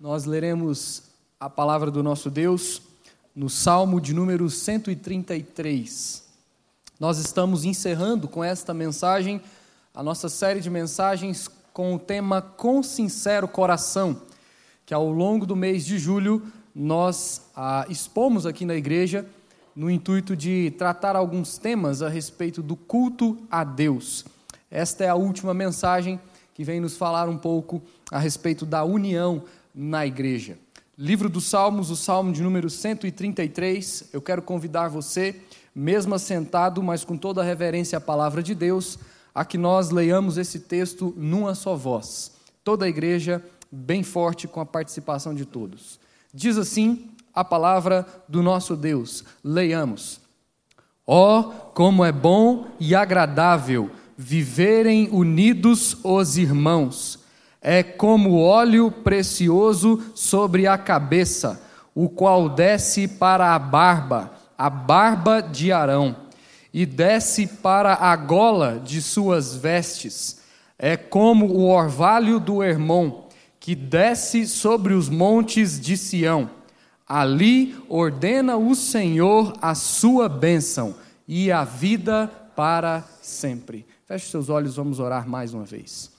Nós leremos a palavra do nosso Deus no Salmo de número 133. Nós estamos encerrando com esta mensagem a nossa série de mensagens com o tema Com Sincero Coração, que ao longo do mês de julho nós expomos aqui na igreja no intuito de tratar alguns temas a respeito do culto a Deus. Esta é a última mensagem que vem nos falar um pouco a respeito da união na igreja. Livro dos Salmos, o Salmo de número 133. Eu quero convidar você, mesmo assentado, mas com toda a reverência à palavra de Deus, a que nós leiamos esse texto numa só voz. Toda a igreja bem forte com a participação de todos. Diz assim a palavra do nosso Deus. Leiamos. Ó, oh, como é bom e agradável viverem unidos os irmãos. É como óleo precioso sobre a cabeça, o qual desce para a barba, a barba de Arão, e desce para a gola de suas vestes. É como o orvalho do Hermon, que desce sobre os montes de Sião. Ali ordena o Senhor a sua bênção e a vida para sempre. Feche seus olhos, vamos orar mais uma vez.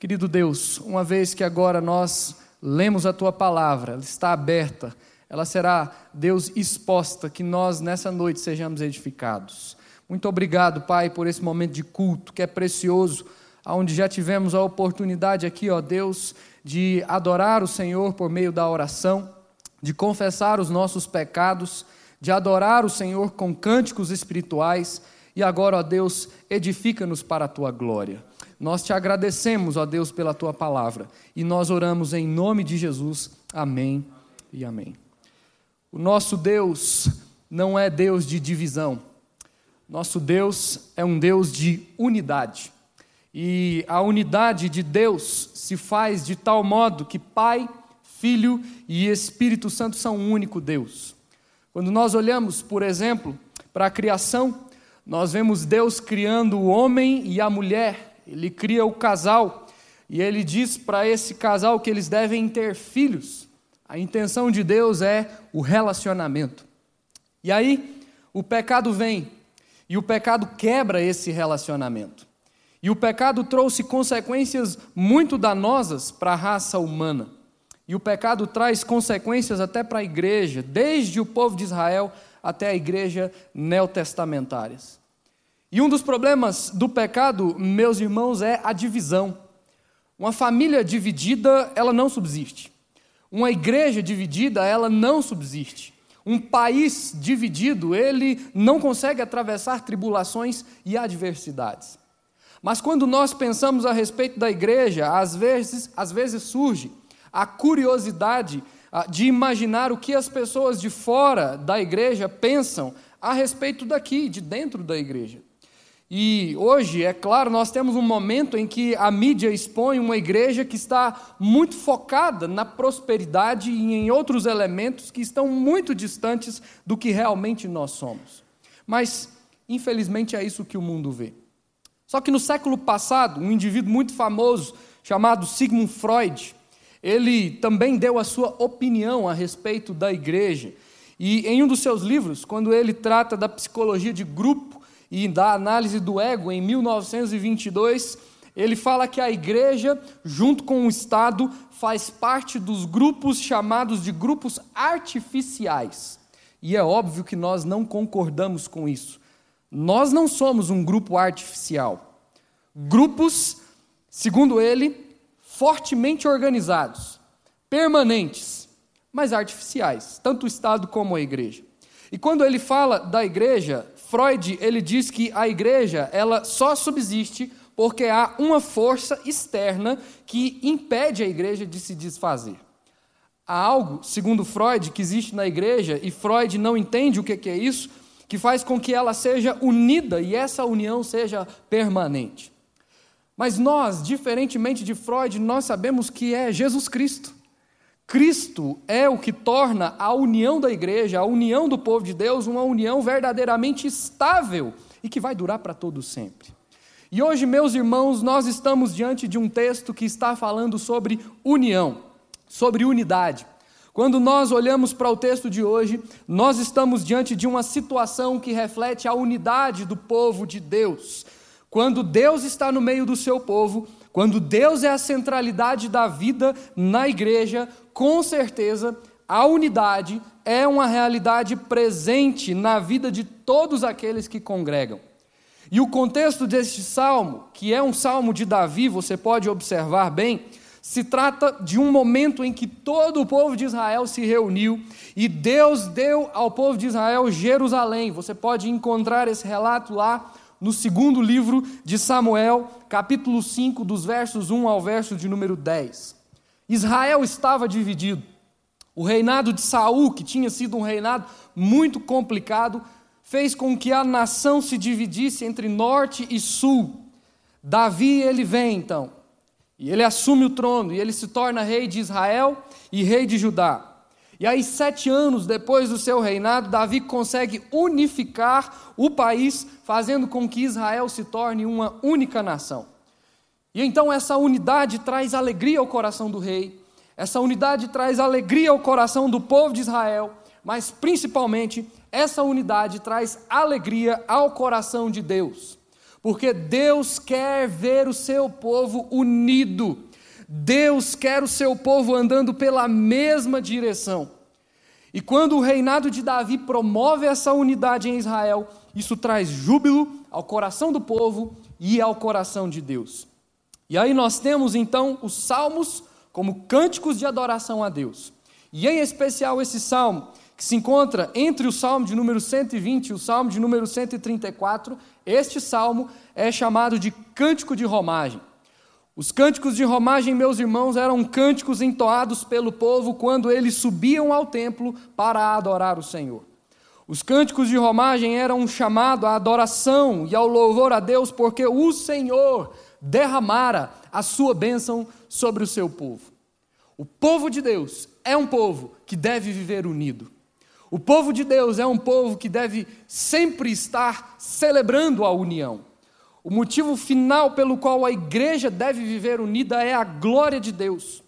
Querido Deus, uma vez que agora nós lemos a tua palavra, ela está aberta, ela será, Deus, exposta, que nós nessa noite sejamos edificados. Muito obrigado, Pai, por esse momento de culto que é precioso, onde já tivemos a oportunidade aqui, ó Deus, de adorar o Senhor por meio da oração, de confessar os nossos pecados, de adorar o Senhor com cânticos espirituais e agora, ó Deus, edifica-nos para a tua glória. Nós te agradecemos, ó Deus, pela tua palavra e nós oramos em nome de Jesus. Amém e amém. O nosso Deus não é Deus de divisão. Nosso Deus é um Deus de unidade. E a unidade de Deus se faz de tal modo que Pai, Filho e Espírito Santo são um único Deus. Quando nós olhamos, por exemplo, para a criação, nós vemos Deus criando o homem e a mulher, ele cria o casal, e ele diz para esse casal que eles devem ter filhos. A intenção de Deus é o relacionamento. E aí, o pecado vem, e o pecado quebra esse relacionamento. E o pecado trouxe consequências muito danosas para a raça humana. E o pecado traz consequências até para a igreja, desde o povo de Israel até a igreja neotestamentárias. E um dos problemas do pecado, meus irmãos, é a divisão. Uma família dividida, ela não subsiste. Uma igreja dividida, ela não subsiste. Um país dividido, ele não consegue atravessar tribulações e adversidades. Mas quando nós pensamos a respeito da igreja, às vezes, às vezes surge a curiosidade de imaginar o que as pessoas de fora da igreja pensam a respeito daqui, de dentro da igreja. E hoje, é claro, nós temos um momento em que a mídia expõe uma igreja que está muito focada na prosperidade e em outros elementos que estão muito distantes do que realmente nós somos. Mas, infelizmente, é isso que o mundo vê. Só que no século passado, um indivíduo muito famoso chamado Sigmund Freud, ele também deu a sua opinião a respeito da igreja. E em um dos seus livros, quando ele trata da psicologia de grupo, e da análise do ego, em 1922, ele fala que a igreja, junto com o Estado, faz parte dos grupos chamados de grupos artificiais. E é óbvio que nós não concordamos com isso. Nós não somos um grupo artificial. Grupos, segundo ele, fortemente organizados, permanentes, mas artificiais, tanto o Estado como a igreja. E quando ele fala da igreja, Freud ele diz que a igreja ela só subsiste porque há uma força externa que impede a igreja de se desfazer. Há algo, segundo Freud, que existe na igreja, e Freud não entende o que é isso, que faz com que ela seja unida e essa união seja permanente. Mas nós, diferentemente de Freud, nós sabemos que é Jesus Cristo. Cristo é o que torna a união da igreja, a união do povo de Deus, uma união verdadeiramente estável e que vai durar para todo sempre. E hoje, meus irmãos, nós estamos diante de um texto que está falando sobre união, sobre unidade. Quando nós olhamos para o texto de hoje, nós estamos diante de uma situação que reflete a unidade do povo de Deus. Quando Deus está no meio do seu povo, quando Deus é a centralidade da vida na igreja, com certeza a unidade é uma realidade presente na vida de todos aqueles que congregam. E o contexto deste salmo, que é um salmo de Davi, você pode observar bem, se trata de um momento em que todo o povo de Israel se reuniu e Deus deu ao povo de Israel Jerusalém. Você pode encontrar esse relato lá no segundo livro de Samuel, capítulo 5, dos versos 1 ao verso de número 10. Israel estava dividido. O reinado de Saul, que tinha sido um reinado muito complicado, fez com que a nação se dividisse entre norte e sul. Davi, ele vem então, e ele assume o trono, e ele se torna rei de Israel e rei de Judá. E aí, sete anos depois do seu reinado, Davi consegue unificar o país, fazendo com que Israel se torne uma única nação. E então essa unidade traz alegria ao coração do rei, essa unidade traz alegria ao coração do povo de Israel, mas principalmente essa unidade traz alegria ao coração de Deus, porque Deus quer ver o seu povo unido, Deus quer o seu povo andando pela mesma direção. E quando o reinado de Davi promove essa unidade em Israel, isso traz júbilo ao coração do povo e ao coração de Deus. E aí nós temos então os salmos como cânticos de adoração a Deus. E em especial esse salmo, que se encontra entre o salmo de número 120 e o salmo de número 134, este salmo é chamado de cântico de romagem. Os cânticos de romagem, meus irmãos, eram cânticos entoados pelo povo quando eles subiam ao templo para adorar o Senhor. Os cânticos de romagem eram um chamado à adoração e ao louvor a Deus, porque o Senhor derramara a sua bênção sobre o seu povo. O povo de Deus é um povo que deve viver unido. O povo de Deus é um povo que deve sempre estar celebrando a união. O motivo final pelo qual a igreja deve viver unida é a glória de Deus.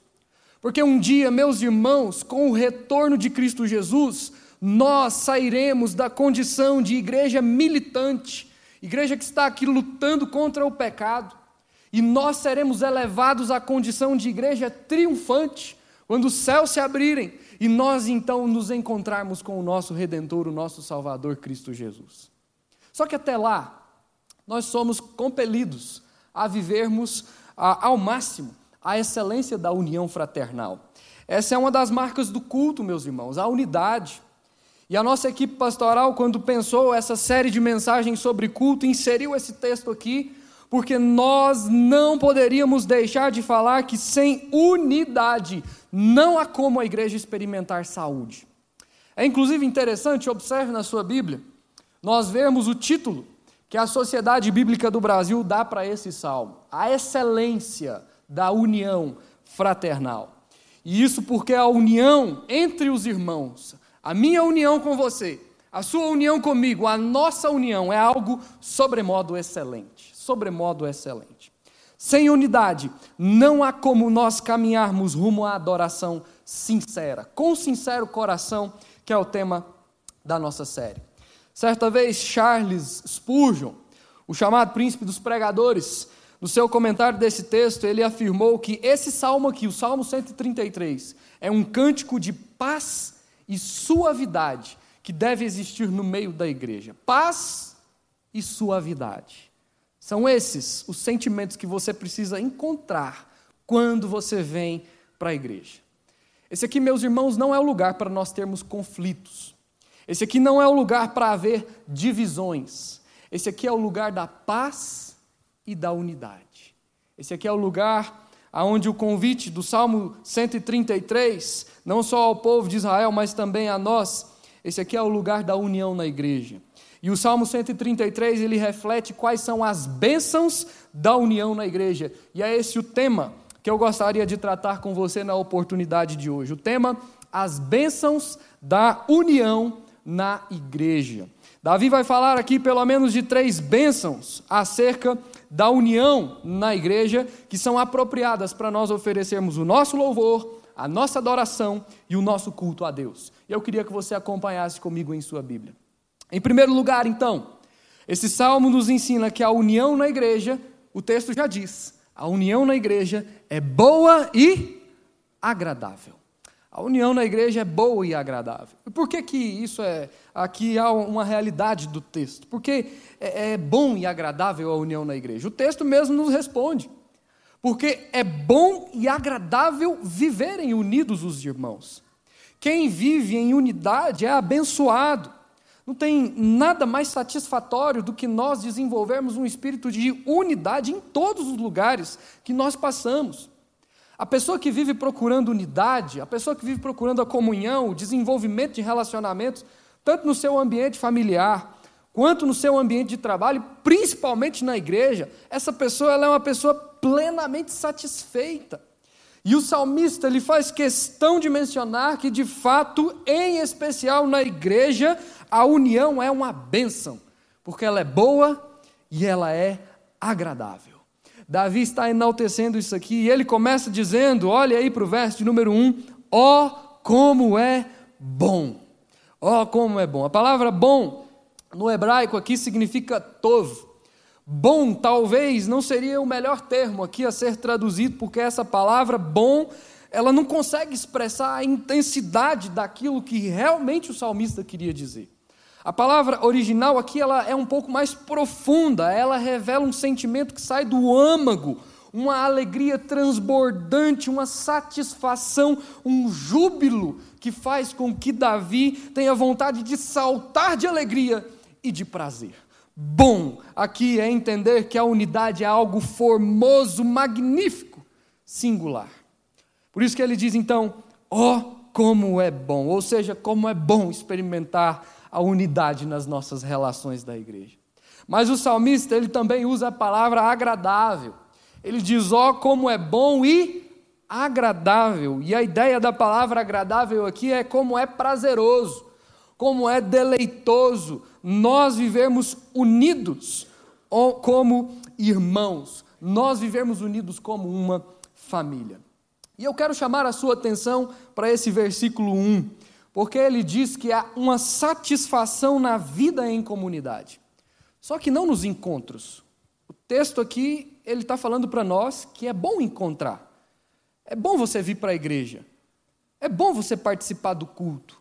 Porque um dia, meus irmãos, com o retorno de Cristo Jesus, nós sairemos da condição de igreja militante, igreja que está aqui lutando contra o pecado, e nós seremos elevados à condição de igreja triunfante, quando os céus se abrirem e nós então nos encontrarmos com o nosso Redentor, o nosso Salvador Cristo Jesus. Só que até lá, nós somos compelidos a vivermos a, ao máximo a excelência da união fraternal. Essa é uma das marcas do culto, meus irmãos, a unidade. E a nossa equipe pastoral, quando pensou essa série de mensagens sobre culto, inseriu esse texto aqui, porque nós não poderíamos deixar de falar que sem unidade não há como a igreja experimentar saúde. É inclusive interessante, observe na sua Bíblia, nós vemos o título que a Sociedade Bíblica do Brasil dá para esse salmo: A excelência da união fraternal. E isso porque a união entre os irmãos, a minha união com você, a sua união comigo, a nossa união é algo sobremodo excelente, sobremodo excelente. Sem unidade, não há como nós caminharmos rumo à adoração sincera, com sincero coração, que é o tema da nossa série. Certa vez, Charles Spurgeon, o chamado príncipe dos pregadores, no seu comentário desse texto, ele afirmou que esse salmo aqui, o Salmo 133, é um cântico de paz e suavidade que deve existir no meio da igreja. Paz e suavidade. São esses os sentimentos que você precisa encontrar quando você vem para a igreja. Esse aqui, meus irmãos, não é o lugar para nós termos conflitos. Esse aqui não é o lugar para haver divisões. Esse aqui é o lugar da paz e da unidade. Esse aqui é o lugar aonde o convite do Salmo 133, não só ao povo de Israel, mas também a nós, esse aqui é o lugar da união na igreja. E o Salmo 133, ele reflete quais são as bênçãos da união na igreja. E é esse o tema que eu gostaria de tratar com você na oportunidade de hoje. O tema, as bênçãos da união na igreja. Davi vai falar aqui pelo menos de três bênçãos acerca da união na igreja que são apropriadas para nós oferecermos o nosso louvor, a nossa adoração e o nosso culto a Deus. Eu queria que você acompanhasse comigo em sua Bíblia. Em primeiro lugar, então, esse salmo nos ensina que a união na igreja, o texto já diz, a união na igreja é boa e agradável. A união na igreja é boa e agradável. Por que, que isso é. Aqui há uma realidade do texto? Porque é, é bom e agradável a união na igreja. O texto mesmo nos responde. Porque é bom e agradável viverem unidos os irmãos. Quem vive em unidade é abençoado. Não tem nada mais satisfatório do que nós desenvolvermos um espírito de unidade em todos os lugares que nós passamos. A pessoa que vive procurando unidade, a pessoa que vive procurando a comunhão, o desenvolvimento de relacionamentos, tanto no seu ambiente familiar, quanto no seu ambiente de trabalho, principalmente na igreja, essa pessoa ela é uma pessoa plenamente satisfeita. E o salmista ele faz questão de mencionar que, de fato, em especial na igreja, a união é uma bênção, porque ela é boa e ela é agradável. Davi está enaltecendo isso aqui e ele começa dizendo: olha aí para o verso número 1, ó oh, como é bom. Ó oh, como é bom. A palavra bom no hebraico aqui significa tov. Bom talvez não seria o melhor termo aqui a ser traduzido, porque essa palavra bom, ela não consegue expressar a intensidade daquilo que realmente o salmista queria dizer. A palavra original aqui ela é um pouco mais profunda, ela revela um sentimento que sai do âmago, uma alegria transbordante, uma satisfação, um júbilo que faz com que Davi tenha vontade de saltar de alegria e de prazer. Bom, aqui é entender que a unidade é algo formoso, magnífico, singular. Por isso que ele diz então: ó, oh, como é bom, ou seja, como é bom experimentar a unidade nas nossas relações da igreja. Mas o salmista, ele também usa a palavra agradável. Ele diz: "Ó oh, como é bom e agradável". E a ideia da palavra agradável aqui é como é prazeroso, como é deleitoso nós vivemos unidos como irmãos, nós vivemos unidos como uma família. E eu quero chamar a sua atenção para esse versículo 1, porque ele diz que há uma satisfação na vida em comunidade. Só que não nos encontros. O texto aqui, ele está falando para nós que é bom encontrar. É bom você vir para a igreja. É bom você participar do culto.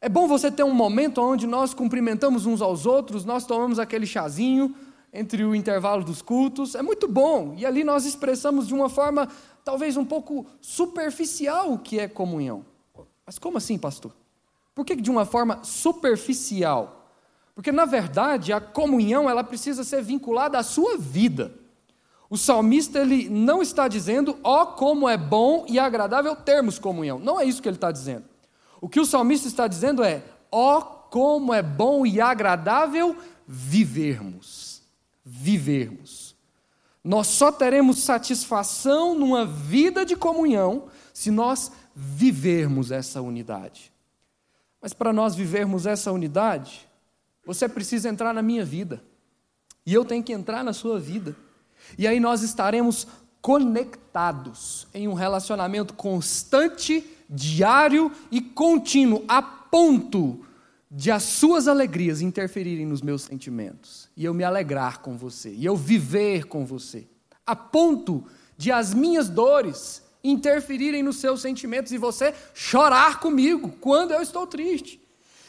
É bom você ter um momento onde nós cumprimentamos uns aos outros, nós tomamos aquele chazinho entre o intervalo dos cultos. É muito bom. E ali nós expressamos de uma forma talvez um pouco superficial o que é comunhão. Mas como assim, pastor? Por que de uma forma superficial? Porque na verdade a comunhão ela precisa ser vinculada à sua vida. O salmista ele não está dizendo, ó oh, como é bom e agradável termos comunhão. Não é isso que ele está dizendo. O que o salmista está dizendo é, ó oh, como é bom e agradável vivermos. Vivermos. Nós só teremos satisfação numa vida de comunhão se nós vivermos essa unidade. Mas para nós vivermos essa unidade, você precisa entrar na minha vida. E eu tenho que entrar na sua vida. E aí nós estaremos conectados em um relacionamento constante, diário e contínuo, a ponto de as suas alegrias interferirem nos meus sentimentos, e eu me alegrar com você, e eu viver com você, a ponto de as minhas dores interferirem nos seus sentimentos e você chorar comigo quando eu estou triste.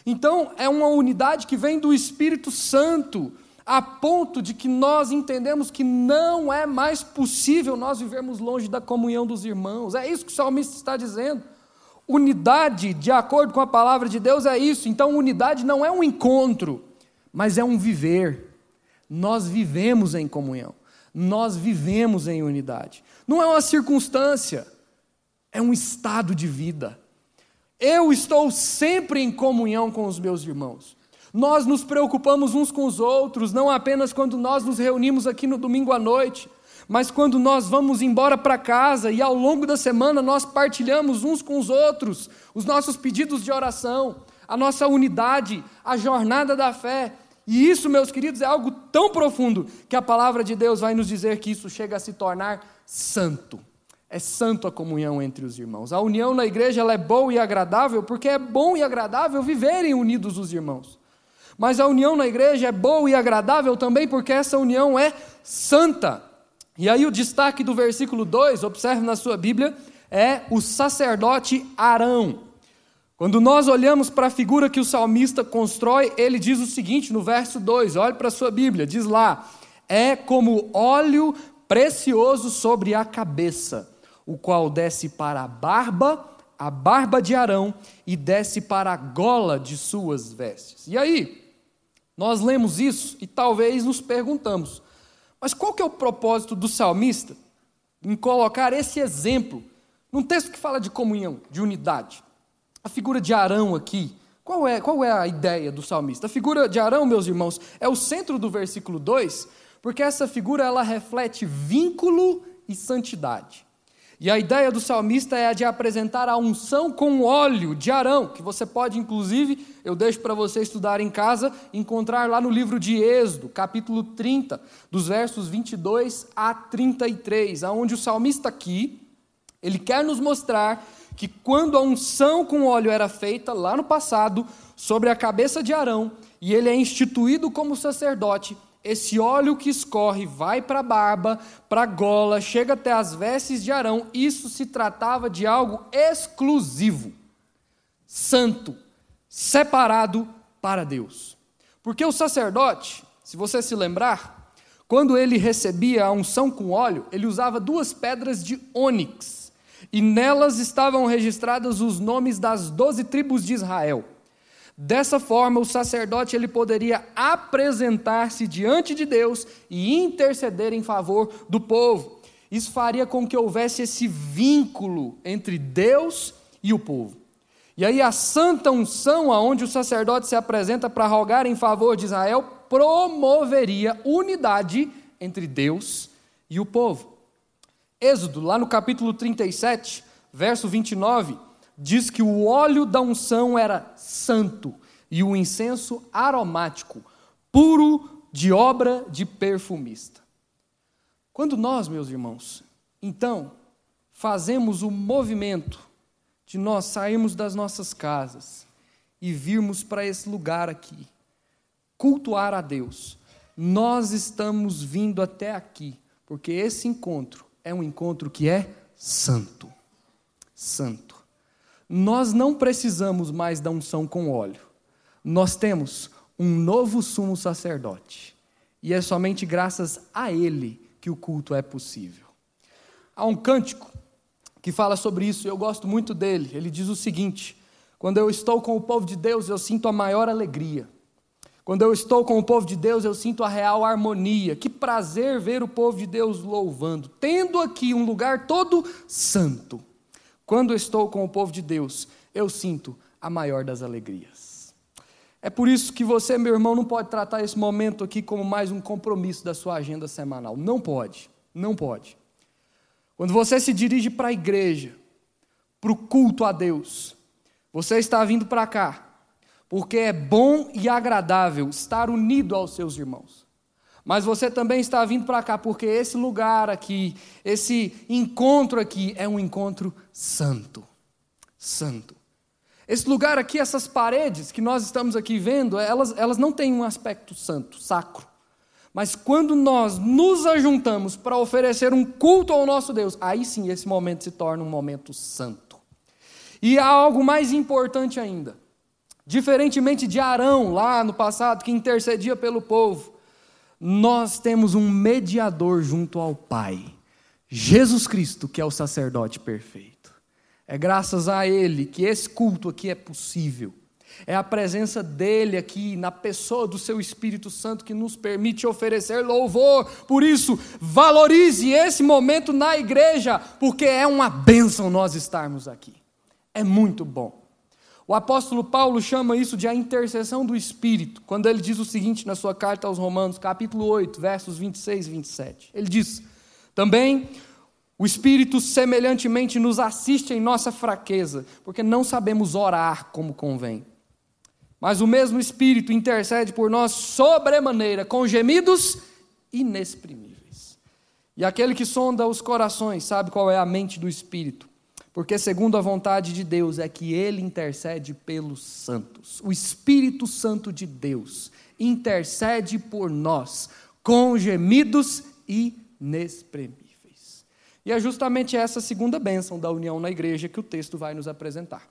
Então, é uma unidade que vem do Espírito Santo, a ponto de que nós entendemos que não é mais possível nós vivermos longe da comunhão dos irmãos. É isso que o salmista está dizendo. Unidade, de acordo com a palavra de Deus, é isso. Então, unidade não é um encontro, mas é um viver. Nós vivemos em comunhão, nós vivemos em unidade. Não é uma circunstância, é um estado de vida. Eu estou sempre em comunhão com os meus irmãos. Nós nos preocupamos uns com os outros, não apenas quando nós nos reunimos aqui no domingo à noite, mas quando nós vamos embora para casa e ao longo da semana nós partilhamos uns com os outros os nossos pedidos de oração, a nossa unidade, a jornada da fé. E isso, meus queridos, é algo tão profundo que a palavra de Deus vai nos dizer que isso chega a se tornar santo. É santo a comunhão entre os irmãos. A união na igreja ela é boa e agradável porque é bom e agradável viverem unidos os irmãos. Mas a união na igreja é boa e agradável também porque essa união é santa. E aí o destaque do versículo 2, observe na sua Bíblia, é o sacerdote Arão. Quando nós olhamos para a figura que o salmista constrói, ele diz o seguinte no verso 2, olhe para a sua Bíblia, diz lá: é como óleo precioso sobre a cabeça o qual desce para a barba, a barba de Arão, e desce para a gola de suas vestes. E aí, nós lemos isso e talvez nos perguntamos, mas qual que é o propósito do salmista em colocar esse exemplo num texto que fala de comunhão, de unidade? A figura de Arão aqui, qual é, qual é a ideia do salmista? A figura de Arão, meus irmãos, é o centro do versículo 2, porque essa figura ela reflete vínculo e santidade. E a ideia do salmista é a de apresentar a unção com óleo de Arão, que você pode, inclusive, eu deixo para você estudar em casa, encontrar lá no livro de Êxodo, capítulo 30, dos versos 22 a 33, aonde o salmista aqui, ele quer nos mostrar que quando a unção com óleo era feita lá no passado, sobre a cabeça de Arão, e ele é instituído como sacerdote, esse óleo que escorre vai para a barba, para a gola, chega até as vestes de Arão. Isso se tratava de algo exclusivo, santo, separado para Deus. Porque o sacerdote, se você se lembrar, quando ele recebia a unção com óleo, ele usava duas pedras de ônix, e nelas estavam registrados os nomes das doze tribos de Israel. Dessa forma, o sacerdote ele poderia apresentar-se diante de Deus e interceder em favor do povo. Isso faria com que houvesse esse vínculo entre Deus e o povo. E aí a santa unção, aonde o sacerdote se apresenta para rogar em favor de Israel, promoveria unidade entre Deus e o povo. Êxodo, lá no capítulo 37, verso 29, diz que o óleo da unção era santo e o incenso aromático, puro de obra de perfumista. Quando nós, meus irmãos, então, fazemos o movimento de nós sairmos das nossas casas e virmos para esse lugar aqui, cultuar a Deus, nós estamos vindo até aqui, porque esse encontro é um encontro que é santo. Santo. Nós não precisamos mais da unção com óleo. Nós temos um novo sumo sacerdote. E é somente graças a ele que o culto é possível. Há um cântico que fala sobre isso, eu gosto muito dele. Ele diz o seguinte: Quando eu estou com o povo de Deus, eu sinto a maior alegria. Quando eu estou com o povo de Deus, eu sinto a real harmonia. Que prazer ver o povo de Deus louvando, tendo aqui um lugar todo santo. Quando estou com o povo de Deus, eu sinto a maior das alegrias. É por isso que você, meu irmão, não pode tratar esse momento aqui como mais um compromisso da sua agenda semanal. Não pode, não pode. Quando você se dirige para a igreja, para o culto a Deus, você está vindo para cá, porque é bom e agradável estar unido aos seus irmãos. Mas você também está vindo para cá porque esse lugar aqui, esse encontro aqui é um encontro santo. Santo. Esse lugar aqui, essas paredes que nós estamos aqui vendo, elas, elas não têm um aspecto santo, sacro. Mas quando nós nos ajuntamos para oferecer um culto ao nosso Deus, aí sim esse momento se torna um momento santo. E há algo mais importante ainda. Diferentemente de Arão, lá no passado, que intercedia pelo povo, nós temos um mediador junto ao Pai, Jesus Cristo, que é o sacerdote perfeito. É graças a Ele que esse culto aqui é possível. É a presença dele aqui, na pessoa do seu Espírito Santo, que nos permite oferecer louvor. Por isso, valorize esse momento na igreja, porque é uma bênção nós estarmos aqui. É muito bom. O apóstolo Paulo chama isso de a intercessão do Espírito, quando ele diz o seguinte na sua carta aos Romanos, capítulo 8, versos 26 e 27. Ele diz: Também o Espírito semelhantemente nos assiste em nossa fraqueza, porque não sabemos orar como convém. mas o mesmo Espírito intercede por nós sobremaneira, com gemidos inexprimíveis. E aquele que sonda os corações sabe qual é a mente do Espírito, porque segundo a vontade de Deus é que ele intercede pelos santos. O Espírito Santo de Deus intercede por nós com gemidos inexprimíveis. E é justamente essa segunda bênção da união na igreja que o texto vai nos apresentar.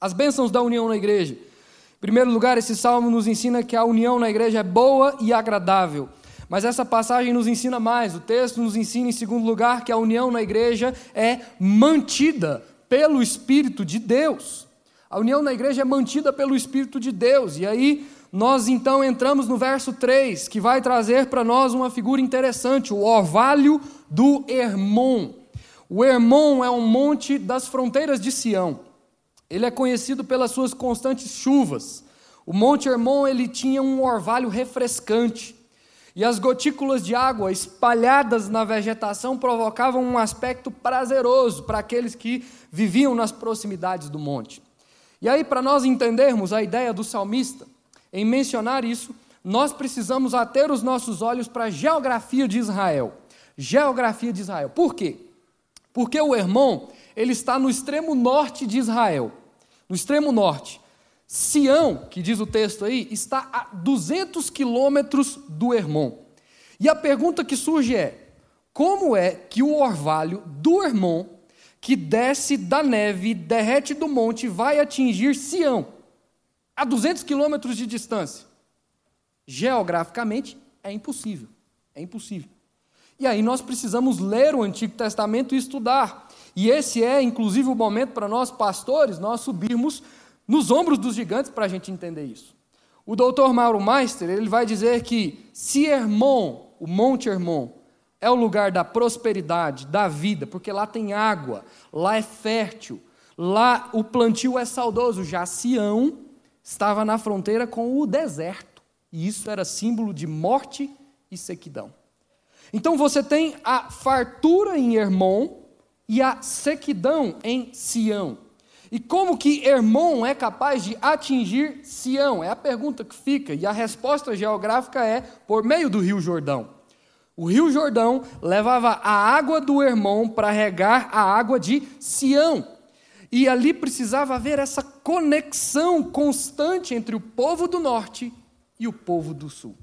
As bênçãos da união na igreja. Em primeiro lugar, esse salmo nos ensina que a união na igreja é boa e agradável. Mas essa passagem nos ensina mais. O texto nos ensina, em segundo lugar, que a união na igreja é mantida pelo Espírito de Deus. A união na igreja é mantida pelo Espírito de Deus. E aí, nós então entramos no verso 3, que vai trazer para nós uma figura interessante, o orvalho do Hermon. O Hermon é um monte das fronteiras de Sião. Ele é conhecido pelas suas constantes chuvas. O Monte Hermon ele tinha um orvalho refrescante. E as gotículas de água espalhadas na vegetação provocavam um aspecto prazeroso para aqueles que viviam nas proximidades do monte. E aí, para nós entendermos a ideia do salmista, em mencionar isso, nós precisamos ater os nossos olhos para a geografia de Israel. Geografia de Israel. Por quê? Porque o Hermon, ele está no extremo norte de Israel. No extremo norte. Sião, que diz o texto aí, está a 200 quilômetros do Hermon. E a pergunta que surge é: como é que o orvalho do Hermon, que desce da neve, derrete do monte, vai atingir Sião? a 200 quilômetros de distância. Geograficamente, é impossível. É impossível. E aí nós precisamos ler o Antigo Testamento e estudar. E esse é, inclusive, o momento para nós, pastores, nós subirmos nos ombros dos gigantes para a gente entender isso. O doutor Mauro Meister, ele vai dizer que se Hermon, o Monte Hermon, é o lugar da prosperidade, da vida, porque lá tem água, lá é fértil, lá o plantio é saudoso, já Sião estava na fronteira com o deserto, e isso era símbolo de morte e sequidão. Então você tem a fartura em Hermon e a sequidão em Sião. E como que Hermon é capaz de atingir Sião? É a pergunta que fica, e a resposta geográfica é por meio do Rio Jordão. O Rio Jordão levava a água do Hermon para regar a água de Sião. E ali precisava haver essa conexão constante entre o povo do norte e o povo do sul.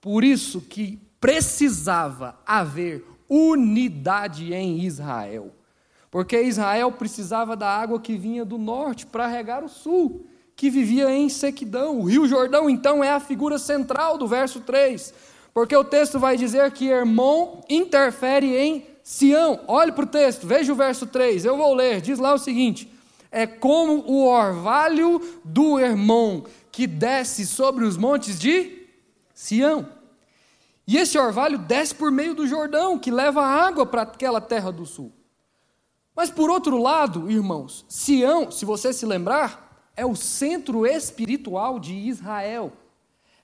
Por isso que precisava haver unidade em Israel. Porque Israel precisava da água que vinha do norte para regar o sul, que vivia em sequidão. O Rio Jordão, então, é a figura central do verso 3. Porque o texto vai dizer que Hermon interfere em Sião. Olhe para o texto, veja o verso 3, eu vou ler. Diz lá o seguinte: é como o orvalho do Hermon que desce sobre os montes de Sião. E esse orvalho desce por meio do Jordão, que leva água para aquela terra do sul. Mas por outro lado, irmãos, Sião, se você se lembrar, é o centro espiritual de Israel.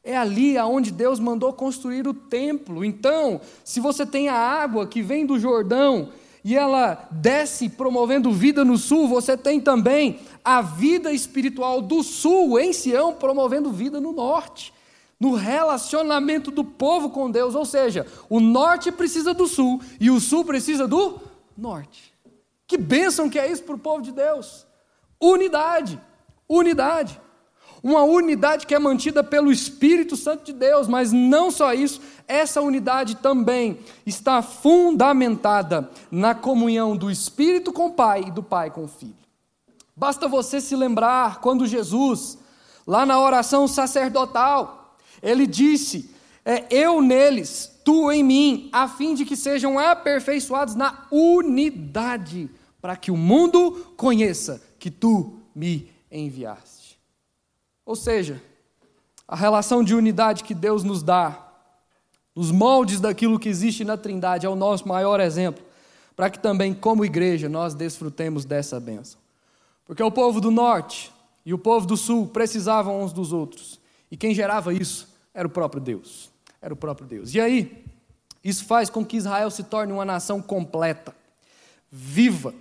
É ali aonde Deus mandou construir o templo. Então, se você tem a água que vem do Jordão e ela desce promovendo vida no sul, você tem também a vida espiritual do sul em Sião promovendo vida no norte, no relacionamento do povo com Deus, ou seja, o norte precisa do sul e o sul precisa do norte. Que bênção que é isso para o povo de Deus! Unidade, unidade. Uma unidade que é mantida pelo Espírito Santo de Deus, mas não só isso, essa unidade também está fundamentada na comunhão do Espírito com o Pai e do Pai com o Filho. Basta você se lembrar quando Jesus, lá na oração sacerdotal, ele disse: é, Eu neles, tu em mim, a fim de que sejam aperfeiçoados na unidade, para que o mundo conheça que tu me enviaste. Ou seja, a relação de unidade que Deus nos dá, nos moldes daquilo que existe na Trindade, é o nosso maior exemplo, para que também, como igreja, nós desfrutemos dessa bênção. Porque o povo do norte e o povo do sul precisavam uns dos outros, e quem gerava isso era o próprio Deus. Era o próprio Deus. E aí, isso faz com que Israel se torne uma nação completa, viva,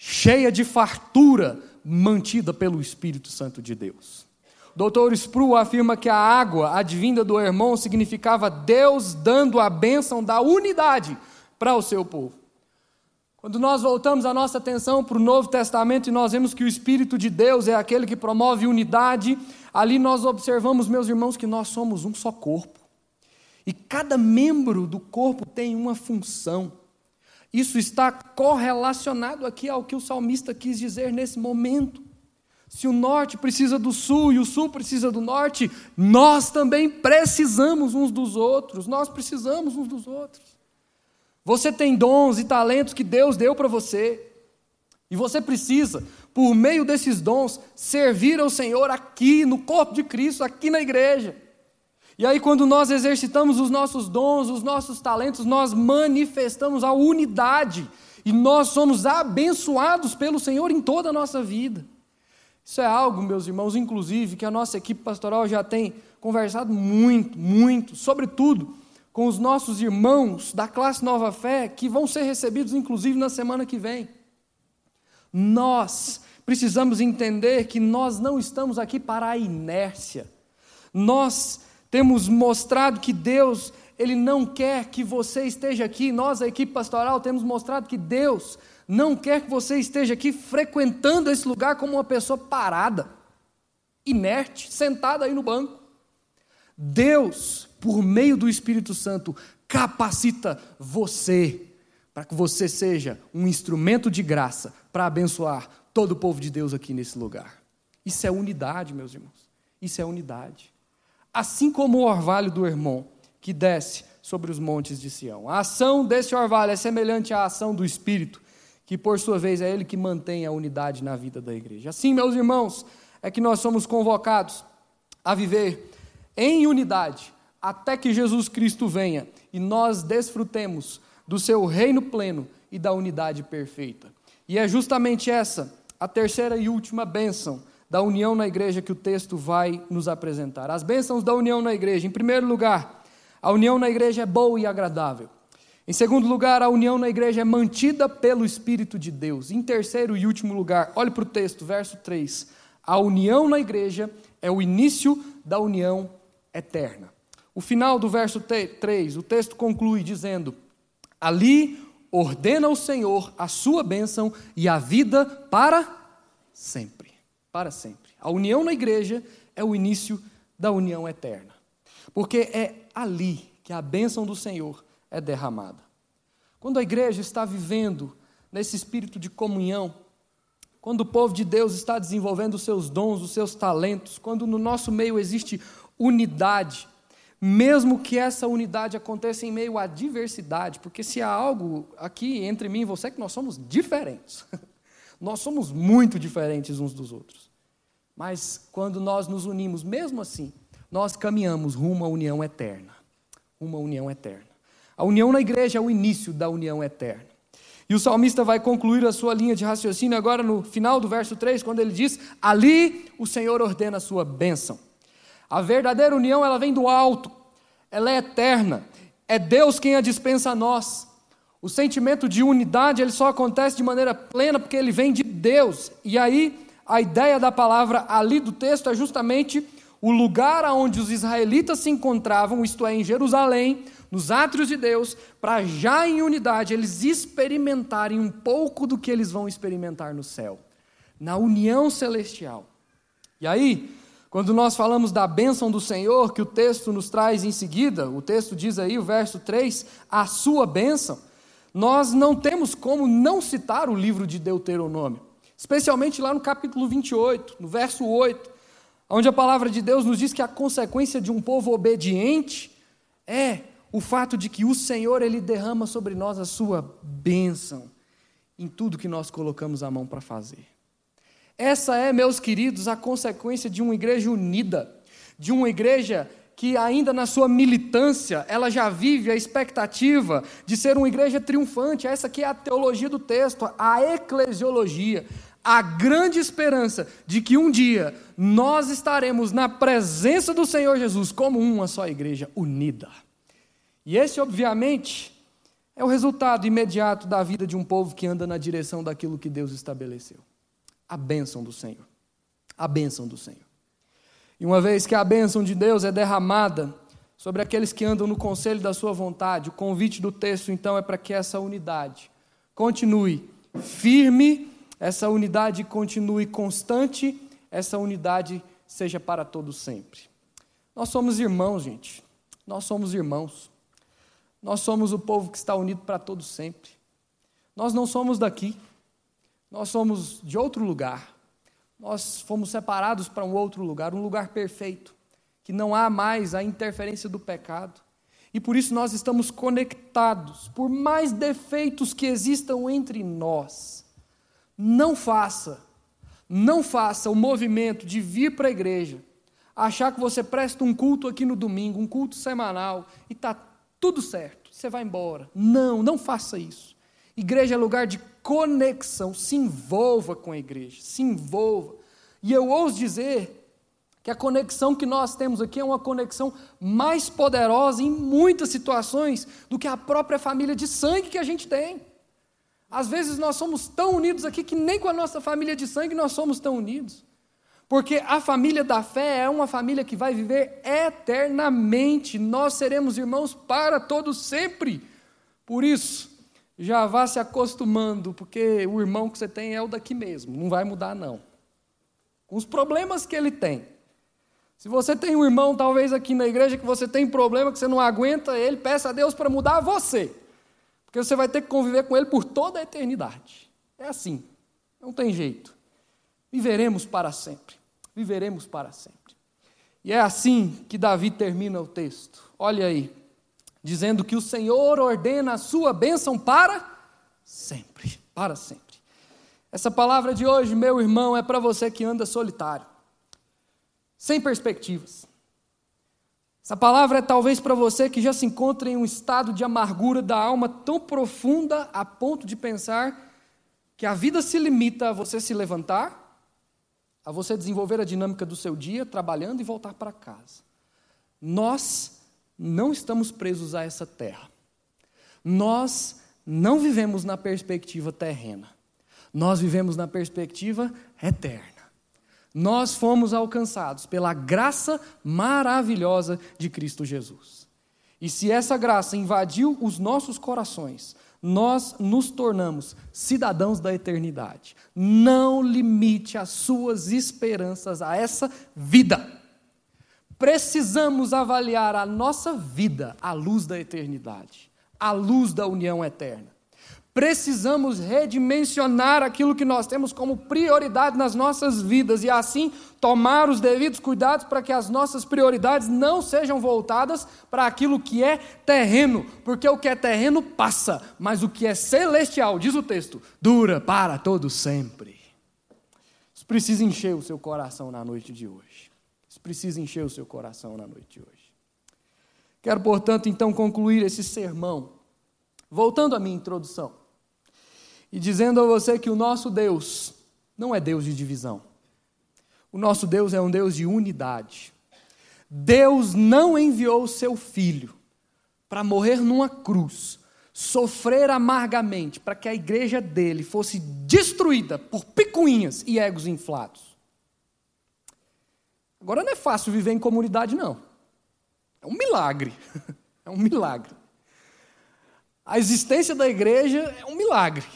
cheia de fartura, mantida pelo Espírito Santo de Deus. Doutor Spru afirma que a água advinda do irmão significava Deus dando a bênção da unidade para o seu povo. Quando nós voltamos a nossa atenção para o Novo Testamento e nós vemos que o Espírito de Deus é aquele que promove unidade, ali nós observamos, meus irmãos, que nós somos um só corpo. E cada membro do corpo tem uma função. Isso está correlacionado aqui ao que o salmista quis dizer nesse momento. Se o norte precisa do sul e o sul precisa do norte, nós também precisamos uns dos outros, nós precisamos uns dos outros. Você tem dons e talentos que Deus deu para você, e você precisa, por meio desses dons, servir ao Senhor aqui no corpo de Cristo, aqui na igreja. E aí, quando nós exercitamos os nossos dons, os nossos talentos, nós manifestamos a unidade e nós somos abençoados pelo Senhor em toda a nossa vida. Isso é algo, meus irmãos, inclusive, que a nossa equipe pastoral já tem conversado muito, muito, sobretudo com os nossos irmãos da classe Nova Fé, que vão ser recebidos, inclusive, na semana que vem. Nós precisamos entender que nós não estamos aqui para a inércia. Nós temos mostrado que Deus, Ele não quer que você esteja aqui. Nós, a equipe pastoral, temos mostrado que Deus não quer que você esteja aqui frequentando esse lugar como uma pessoa parada, inerte, sentada aí no banco. Deus, por meio do Espírito Santo, capacita você para que você seja um instrumento de graça para abençoar todo o povo de Deus aqui nesse lugar. Isso é unidade, meus irmãos. Isso é unidade assim como o orvalho do irmão que desce sobre os montes de Sião. A ação desse orvalho é semelhante à ação do Espírito, que por sua vez é ele que mantém a unidade na vida da igreja. Assim, meus irmãos, é que nós somos convocados a viver em unidade até que Jesus Cristo venha e nós desfrutemos do seu reino pleno e da unidade perfeita. E é justamente essa a terceira e última bênção da união na igreja que o texto vai nos apresentar. As bênçãos da união na igreja. Em primeiro lugar, a união na igreja é boa e agradável. Em segundo lugar, a união na igreja é mantida pelo Espírito de Deus. Em terceiro e último lugar, olhe para o texto, verso 3. A união na igreja é o início da união eterna. O final do verso 3, o texto conclui dizendo: Ali ordena o Senhor a sua bênção e a vida para sempre para sempre. A união na igreja é o início da união eterna. Porque é ali que a bênção do Senhor é derramada. Quando a igreja está vivendo nesse espírito de comunhão, quando o povo de Deus está desenvolvendo os seus dons, os seus talentos, quando no nosso meio existe unidade, mesmo que essa unidade aconteça em meio à diversidade, porque se há algo aqui entre mim e você é que nós somos diferentes. Nós somos muito diferentes uns dos outros. Mas quando nós nos unimos, mesmo assim, nós caminhamos rumo à união eterna. Uma união eterna. A união na igreja é o início da união eterna. E o salmista vai concluir a sua linha de raciocínio agora no final do verso 3, quando ele diz: Ali o Senhor ordena a sua bênção. A verdadeira união, ela vem do alto, ela é eterna. É Deus quem a dispensa a nós. O sentimento de unidade, ele só acontece de maneira plena porque ele vem de Deus. E aí, a ideia da palavra ali do texto é justamente o lugar onde os israelitas se encontravam, isto é, em Jerusalém, nos átrios de Deus, para já em unidade eles experimentarem um pouco do que eles vão experimentar no céu, na união celestial. E aí, quando nós falamos da bênção do Senhor, que o texto nos traz em seguida, o texto diz aí, o verso 3, a sua bênção, nós não temos como não citar o livro de Deuteronômio. Especialmente lá no capítulo 28, no verso 8, onde a palavra de Deus nos diz que a consequência de um povo obediente é o fato de que o Senhor ele derrama sobre nós a sua bênção em tudo que nós colocamos a mão para fazer. Essa é, meus queridos, a consequência de uma igreja unida, de uma igreja que ainda na sua militância, ela já vive a expectativa de ser uma igreja triunfante. Essa aqui é a teologia do texto, a eclesiologia a grande esperança de que um dia nós estaremos na presença do Senhor Jesus como uma só igreja unida. E esse, obviamente, é o resultado imediato da vida de um povo que anda na direção daquilo que Deus estabeleceu. A bênção do Senhor. A bênção do Senhor. E uma vez que a bênção de Deus é derramada sobre aqueles que andam no conselho da sua vontade, o convite do texto então é para que essa unidade continue firme, essa unidade continue constante, essa unidade seja para todos sempre. Nós somos irmãos, gente. Nós somos irmãos. Nós somos o povo que está unido para todos sempre. Nós não somos daqui. Nós somos de outro lugar. Nós fomos separados para um outro lugar, um lugar perfeito, que não há mais a interferência do pecado. E por isso nós estamos conectados, por mais defeitos que existam entre nós. Não faça, não faça o movimento de vir para a igreja, achar que você presta um culto aqui no domingo, um culto semanal, e está tudo certo, você vai embora. Não, não faça isso. Igreja é lugar de conexão. Se envolva com a igreja, se envolva. E eu ouso dizer que a conexão que nós temos aqui é uma conexão mais poderosa em muitas situações do que a própria família de sangue que a gente tem. Às vezes nós somos tão unidos aqui que nem com a nossa família de sangue nós somos tão unidos. Porque a família da fé é uma família que vai viver eternamente. Nós seremos irmãos para todos sempre. Por isso, já vá se acostumando, porque o irmão que você tem é o daqui mesmo, não vai mudar não. Com os problemas que ele tem. Se você tem um irmão, talvez aqui na igreja, que você tem problema, que você não aguenta ele, peça a Deus para mudar você. Porque você vai ter que conviver com ele por toda a eternidade. É assim, não tem jeito. Viveremos para sempre. Viveremos para sempre. E é assim que Davi termina o texto. Olha aí, dizendo que o Senhor ordena a sua bênção para sempre, para sempre. Essa palavra de hoje, meu irmão, é para você que anda solitário, sem perspectivas. Essa palavra é talvez para você que já se encontra em um estado de amargura da alma tão profunda a ponto de pensar que a vida se limita a você se levantar, a você desenvolver a dinâmica do seu dia, trabalhando e voltar para casa. Nós não estamos presos a essa terra. Nós não vivemos na perspectiva terrena. Nós vivemos na perspectiva eterna. Nós fomos alcançados pela graça maravilhosa de Cristo Jesus. E se essa graça invadiu os nossos corações, nós nos tornamos cidadãos da eternidade. Não limite as suas esperanças a essa vida precisamos avaliar a nossa vida à luz da eternidade, à luz da união eterna. Precisamos redimensionar aquilo que nós temos como prioridade nas nossas vidas e assim tomar os devidos cuidados para que as nossas prioridades não sejam voltadas para aquilo que é terreno, porque o que é terreno passa, mas o que é celestial, diz o texto, dura para todo sempre. Isso precisa encher o seu coração na noite de hoje. Isso precisa encher o seu coração na noite de hoje. Quero, portanto, então concluir esse sermão, voltando à minha introdução, e dizendo a você que o nosso Deus não é Deus de divisão. O nosso Deus é um Deus de unidade. Deus não enviou o seu filho para morrer numa cruz, sofrer amargamente, para que a igreja dele fosse destruída por picuinhas e egos inflados. Agora não é fácil viver em comunidade, não. É um milagre. É um milagre. A existência da igreja é um milagre.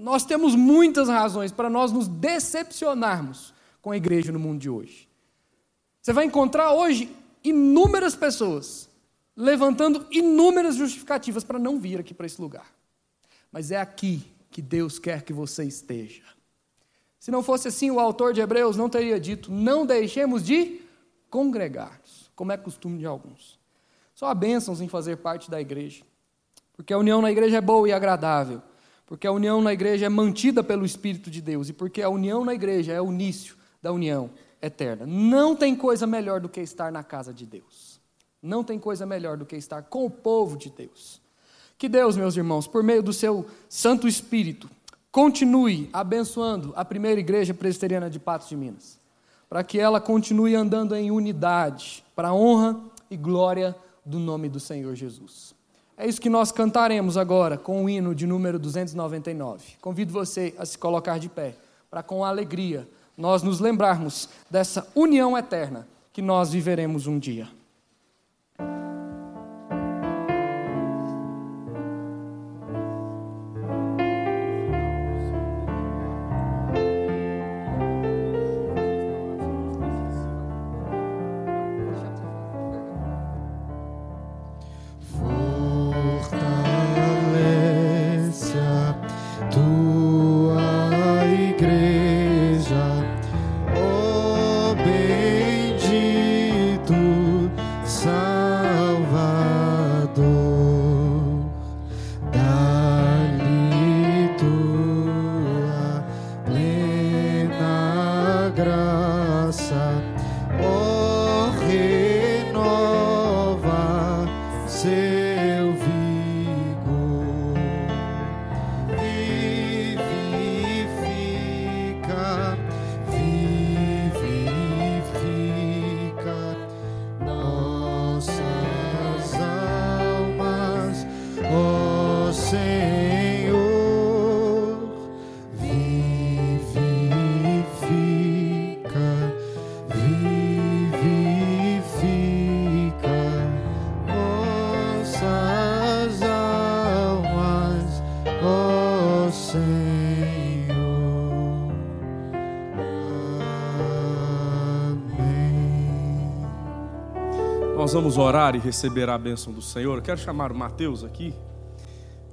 Nós temos muitas razões para nós nos decepcionarmos com a igreja no mundo de hoje. Você vai encontrar hoje inúmeras pessoas levantando inúmeras justificativas para não vir aqui para esse lugar. Mas é aqui que Deus quer que você esteja. Se não fosse assim, o autor de Hebreus não teria dito: não deixemos de congregar-nos, como é costume de alguns. Só há bênçãos em fazer parte da igreja, porque a união na igreja é boa e agradável, porque a união na igreja é mantida pelo Espírito de Deus e porque a união na igreja é o início da união eterna. Não tem coisa melhor do que estar na casa de Deus. Não tem coisa melhor do que estar com o povo de Deus. Que Deus, meus irmãos, por meio do seu Santo Espírito, continue abençoando a primeira igreja presbiteriana de Patos de Minas, para que ela continue andando em unidade, para a honra e glória do nome do Senhor Jesus. É isso que nós cantaremos agora com o hino de número 299. Convido você a se colocar de pé, para com alegria nós nos lembrarmos dessa união eterna que nós viveremos um dia. me. Nós vamos orar e receber a bênção do Senhor. Eu quero chamar o Mateus aqui.